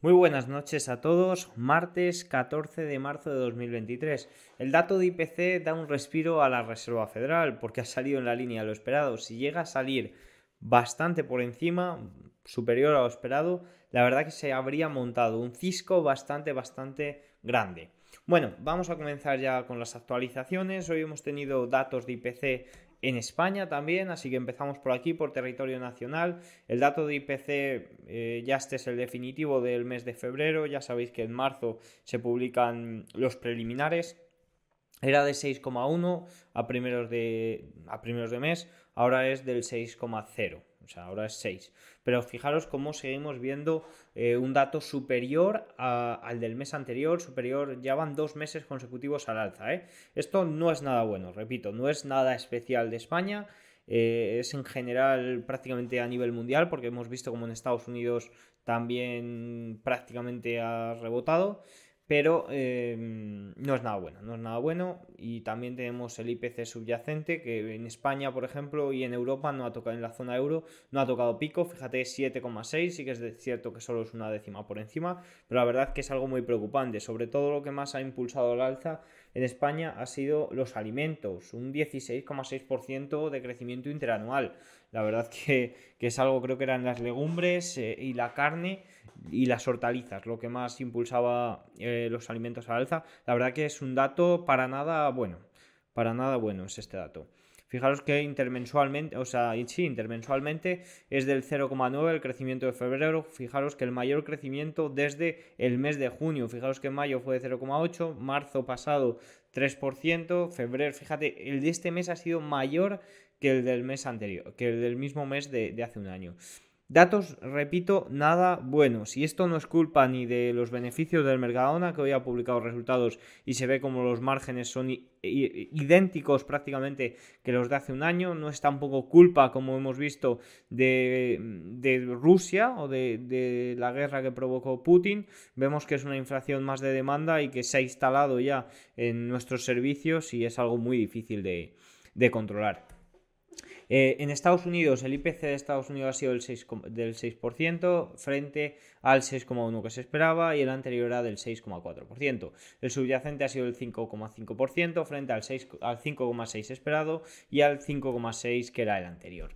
Muy buenas noches a todos. Martes 14 de marzo de 2023. El dato de IPC da un respiro a la Reserva Federal porque ha salido en la línea de lo esperado. Si llega a salir bastante por encima, superior a lo esperado, la verdad que se habría montado un cisco bastante, bastante grande. Bueno, vamos a comenzar ya con las actualizaciones. Hoy hemos tenido datos de IPC en España también, así que empezamos por aquí, por territorio nacional. El dato de IPC, eh, ya este es el definitivo del mes de febrero, ya sabéis que en marzo se publican los preliminares. Era de 6,1 a primeros de, a primeros de mes, ahora es del 6,0 o sea, ahora es 6. Pero fijaros cómo seguimos viendo eh, un dato superior al del mes anterior, superior, ya van dos meses consecutivos al alza. ¿eh? Esto no es nada bueno, repito, no es nada especial de España. Eh, es en general prácticamente a nivel mundial porque hemos visto como en Estados Unidos también prácticamente ha rebotado pero em, no es nada bueno, no es nada bueno. Y también tenemos el IPC subyacente que en España, por ejemplo, y en Europa no ha tocado, en la zona euro no ha tocado pico, fíjate 7,6, sí que es cierto que solo es una décima por encima, pero la verdad que es algo muy preocupante, sobre todo lo que más ha impulsado el alza en España ha sido los alimentos, un 16,6% de crecimiento interanual, la verdad que, es algo, creo que eran las legumbres eh, y la carne y las hortalizas, lo que más impulsaba eh, los alimentos al alza. La verdad que es un dato para nada bueno, para nada bueno es este dato. Fijaros que intermensualmente, o sea, sí, intermensualmente es del 0,9 el crecimiento de febrero. Fijaros que el mayor crecimiento desde el mes de junio. Fijaros que en mayo fue de 0,8, marzo pasado 3%, febrero, fíjate, el de este mes ha sido mayor que el del mes anterior, que el del mismo mes de, de hace un año. Datos, repito, nada buenos. Y esto no es culpa ni de los beneficios del Mercadona, que hoy ha publicado resultados y se ve como los márgenes son idénticos prácticamente que los de hace un año. No es tampoco culpa, como hemos visto, de, Rusia o de, la guerra que provocó Putin. Vemos que es una inflación más de demanda y que se ha instalado ya en nuestros servicios y es algo muy difícil de controlar. Eh, en Estados Unidos, el IPC de Estados Unidos ha sido del 6%, frente al 6,1% que se esperaba y el anterior era del 6,4%. El subyacente ha sido del 5,5% frente al, al 5,6% esperado y al 5,6% que era el anterior.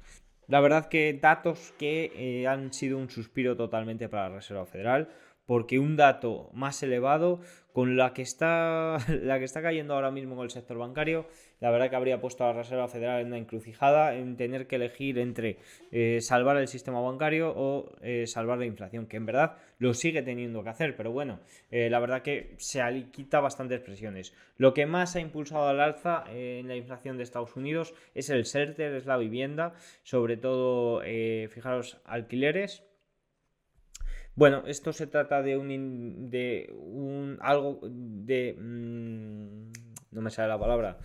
La verdad que datos que eh, han sido un suspiro totalmente para la Reserva Federal porque un dato más elevado con la que está la que está cayendo ahora mismo con el sector bancario, la verdad que habría puesto a la Reserva Federal en una encrucijada en tener que elegir entre eh, salvar el sistema bancario o eh, salvar la inflación, que en verdad lo sigue teniendo que hacer, pero bueno, eh, la verdad que se quita bastantes presiones. Lo que más ha impulsado al alza en la inflación de Estados Unidos es el SERTER, es la vivienda, sobre todo, fijaros, alquileres bueno, esto se trata de un, de un algo de mm, no me sale la palabra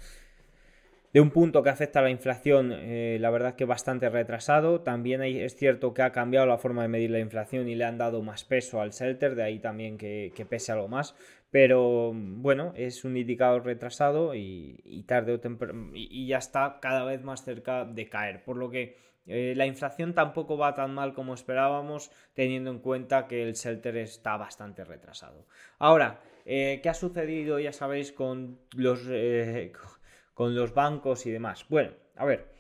de un punto que afecta a la inflación, eh, la verdad que bastante retrasado. También es cierto que ha cambiado la forma de medir la inflación y le han dado más peso al shelter, de ahí también que, pese algo más. Pero bueno, es un indicador retrasado y, tarde o temprano y ya está cada vez más cerca de caer. Por lo que eh, la inflación tampoco va tan mal como esperábamos, teniendo en cuenta que el shelter está bastante retrasado. Ahora, eh, ¿qué ha sucedido, ya sabéis, con los, con los bancos y demás? Bueno, a ver.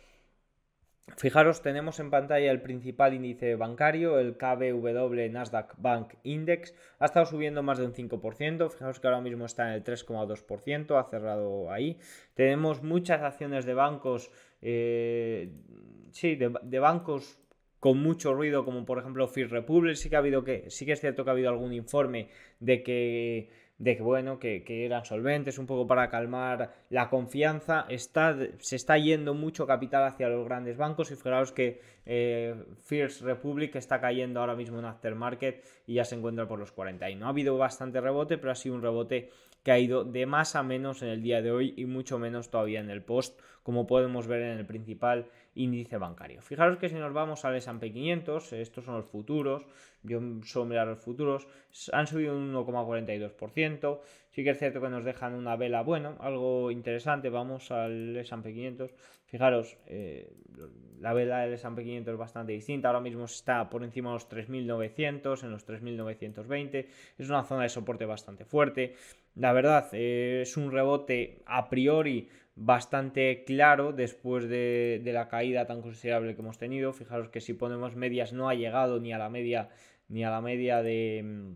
Fijaros, tenemos en pantalla el principal índice bancario, el KBW Nasdaq Bank Index. Ha estado subiendo más de un 5%. Fijaros que ahora mismo está en el 3,2%, ha cerrado ahí. Tenemos muchas acciones de bancos sí, de, bancos con mucho ruido, como por ejemplo First Republic, sí que ha habido que, sí que es cierto que ha habido algún informe de que, de que bueno, que, eran solventes, un poco para calmar la confianza. Está, se está yendo mucho capital hacia los grandes bancos y fijaros que eh, First Republic está cayendo ahora mismo en aftermarket y ya se encuentra por los 40. Y no ha habido bastante rebote, pero ha sido un rebote que ha ido de más a menos en el día de hoy y mucho menos todavía en el post, como podemos ver en el principal índice bancario. Fijaros que si nos vamos al S&P 500, estos son los futuros, yo suelo mirar los futuros, han subido un 1,42%. Sí que es cierto que nos dejan una vela, bueno, algo interesante. Vamos al S&P 500. Fijaros, eh, la vela del S&P 500 es bastante distinta. Ahora mismo está por encima de los 3.900, en los 3.920. Es una zona de soporte bastante fuerte. La verdad, eh, es un rebote a priori bastante claro después de, de, la caída tan considerable que hemos tenido. Fijaros que si ponemos medias no ha llegado ni a la media ni a la media de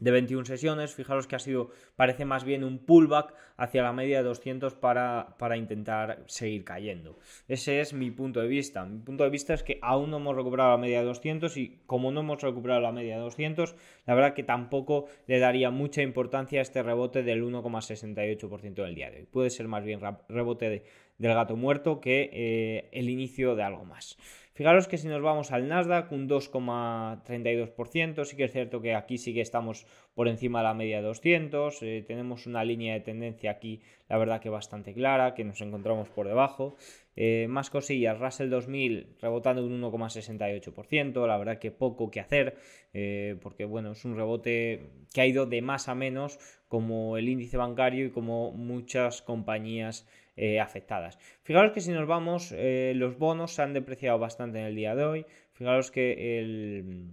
de 21 sesiones, fijaros que ha sido, parece más bien un pullback hacia la media de 200 para, para, intentar seguir cayendo. Ese es mi punto de vista. Mi punto de vista es que aún no hemos recuperado la media de 200 y como no hemos recuperado la media de 200, la verdad que tampoco le daría mucha importancia a este rebote del 1,68% del día de hoy. Puede ser más bien rebote del gato muerto que eh, el inicio de algo más. Fijaros que si nos vamos al Nasdaq, un 2,32%, sí que es cierto que aquí sí que estamos por encima de la media de 200, eh, tenemos una línea de tendencia aquí, la verdad que bastante clara, que nos encontramos por debajo. Eh, más cosillas, Russell 2000 rebotando un 1,68%, la verdad que poco que hacer, eh, porque bueno, es un rebote que ha ido de más a menos, como el índice bancario y como muchas compañías eh, afectadas. Fijaros que si nos vamos, eh, los bonos se han depreciado bastante en el día de hoy. Fijaros que el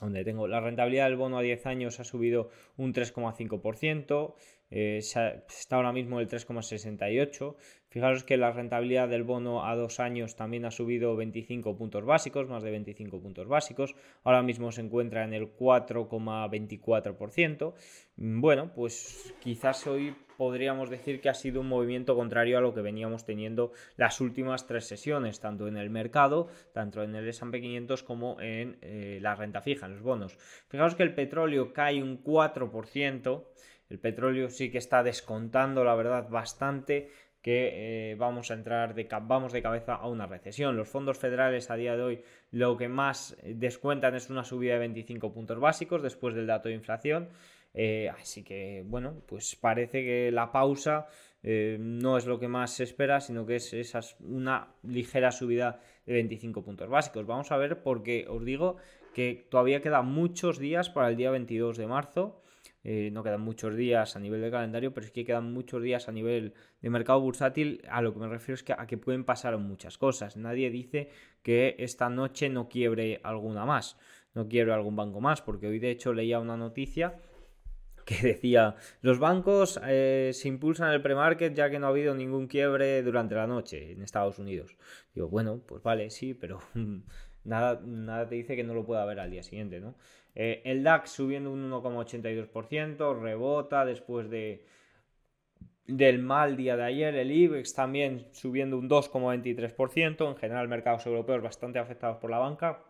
donde tengo la rentabilidad del bono a 10 años ha subido un 3,5%, eh, está ahora mismo el 3,68%. Fijaros que la rentabilidad del bono a 2 años también ha subido 25 puntos básicos, más de 25 puntos básicos. Ahora mismo se encuentra en el 4,24%. Bueno, pues quizás hoy podríamos decir que ha sido un movimiento contrario a lo que veníamos teniendo las últimas tres sesiones, tanto en el mercado, tanto en el S&P 500 como en eh, la renta fija, en los bonos. Fijaos que el petróleo cae un 4%, el petróleo sí que está descontando, la verdad, bastante que eh, vamos a entrar de, vamos de cabeza a una recesión. Los fondos federales a día de hoy lo que más descuentan es una subida de 25 puntos básicos después del dato de inflación. Eh, así que, bueno, pues parece que la pausa eh, no es lo que más se espera, sino que es una ligera subida de 25 puntos básicos. Vamos a ver porque os digo que todavía quedan muchos días para el día 22 de marzo. Eh, no quedan muchos días a nivel de calendario, pero es que quedan muchos días a nivel de mercado bursátil. A lo que me refiero es que a que pueden pasar muchas cosas. Nadie dice que esta noche no quiebre alguna más, no quiebre algún banco más, porque hoy de hecho leía una noticia que decía, los bancos eh, se impulsan el pre-market ya que no ha habido ningún quiebre durante la noche en Estados Unidos. Digo, bueno, pues vale, sí, pero nada, nada te dice que no lo pueda haber al día siguiente, ¿no? Eh, el DAX subiendo un 1,82%, rebota después de del mal día de ayer, el IBEX también subiendo un 2,23%, en general mercados europeos bastante afectados por la banca,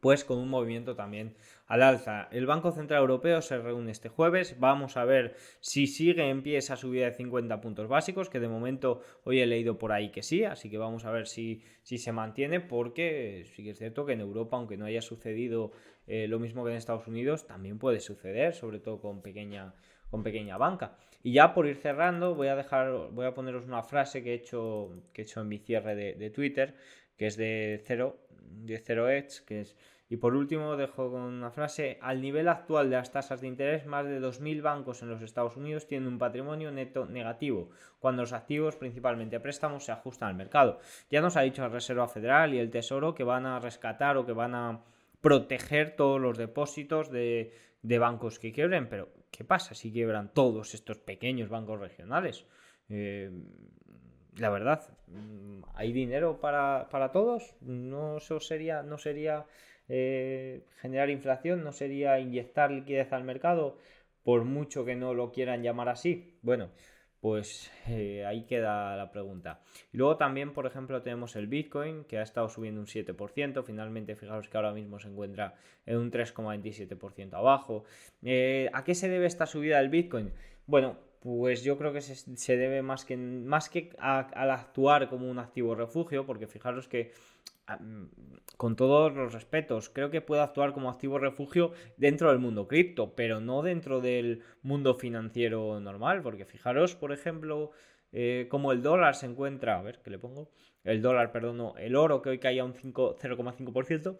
pues con un movimiento también al alza. El Banco Central Europeo se reúne este jueves. Vamos a ver si sigue en pie esa subida de 50 puntos básicos, que de momento hoy he leído por ahí que sí, así que vamos a ver si, si se mantiene, porque sí que es cierto que en Europa, aunque no haya sucedido eh, lo mismo que en Estados Unidos, también puede suceder, sobre todo con pequeña, con pequeña banca. Y ya por ir cerrando, voy a dejar, voy a poneros una frase que he hecho, que he hecho en mi cierre de, Twitter, que es de Cero, de Zero Edge, que es y por último, dejo con una frase, al nivel actual de las tasas de interés, más de 2.000 bancos en los Estados Unidos tienen un patrimonio neto negativo, cuando los activos, principalmente préstamos, se ajustan al mercado. Ya nos ha dicho la Reserva Federal y el Tesoro que van a rescatar o que van a proteger todos los depósitos de, bancos que quiebren, pero ¿qué pasa si quiebran todos estos pequeños bancos regionales? Eh, la verdad, ¿hay dinero para, para todos? No, eso sería, no sería eh, generar inflación, no sería inyectar liquidez al mercado, por mucho que no lo quieran llamar así. Bueno, pues eh, ahí queda la pregunta. Y luego también, por ejemplo, tenemos el Bitcoin, que ha estado subiendo un 7%. Finalmente, fijaros que ahora mismo se encuentra en un 3,27% abajo. Eh, ¿A qué se debe esta subida del Bitcoin? Bueno, pues yo creo que se, debe más que, más que al actuar como un activo refugio, porque fijaros que con todos los respetos, creo que puede actuar como activo refugio dentro del mundo cripto, pero no dentro del mundo financiero normal, porque fijaros, por ejemplo, eh, como el dólar se encuentra, a ver, ¿qué le pongo? El dólar, perdón, el oro que hoy caía un 0,5%,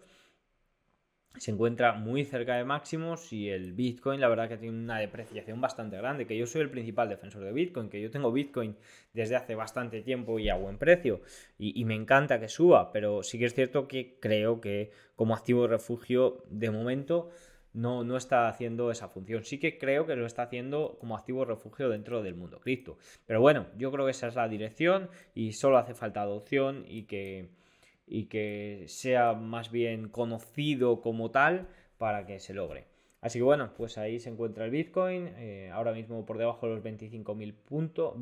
se encuentra muy cerca de máximos y el Bitcoin la verdad que tiene una depreciación bastante grande, que yo soy el principal defensor de Bitcoin, que yo tengo Bitcoin desde hace bastante tiempo y a buen precio y, me encanta que suba, pero sí que es cierto que creo que como activo refugio de momento no, no está haciendo esa función. Sí que creo que lo está haciendo como activo refugio dentro del mundo cripto. Pero bueno, yo creo que esa es la dirección y solo hace falta adopción y que y que sea más bien conocido como tal para que se logre. Así que bueno, pues ahí se encuentra el Bitcoin, eh, ahora mismo por debajo de los 25.000 puntos,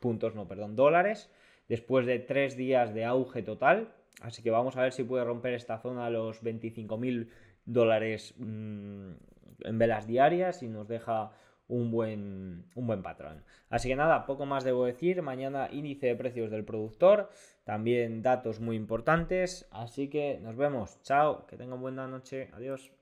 puntos, no, perdón, dólares, después de tres días de auge total. Así que vamos a ver si puede romper esta zona los 25.000 dólares mm, en velas diarias y nos deja un buen, un buen patrón. Así que nada, poco más debo decir. Mañana índice de precios del productor, también datos muy importantes. Así que nos vemos. Chao, que tengan buena noche. Adiós.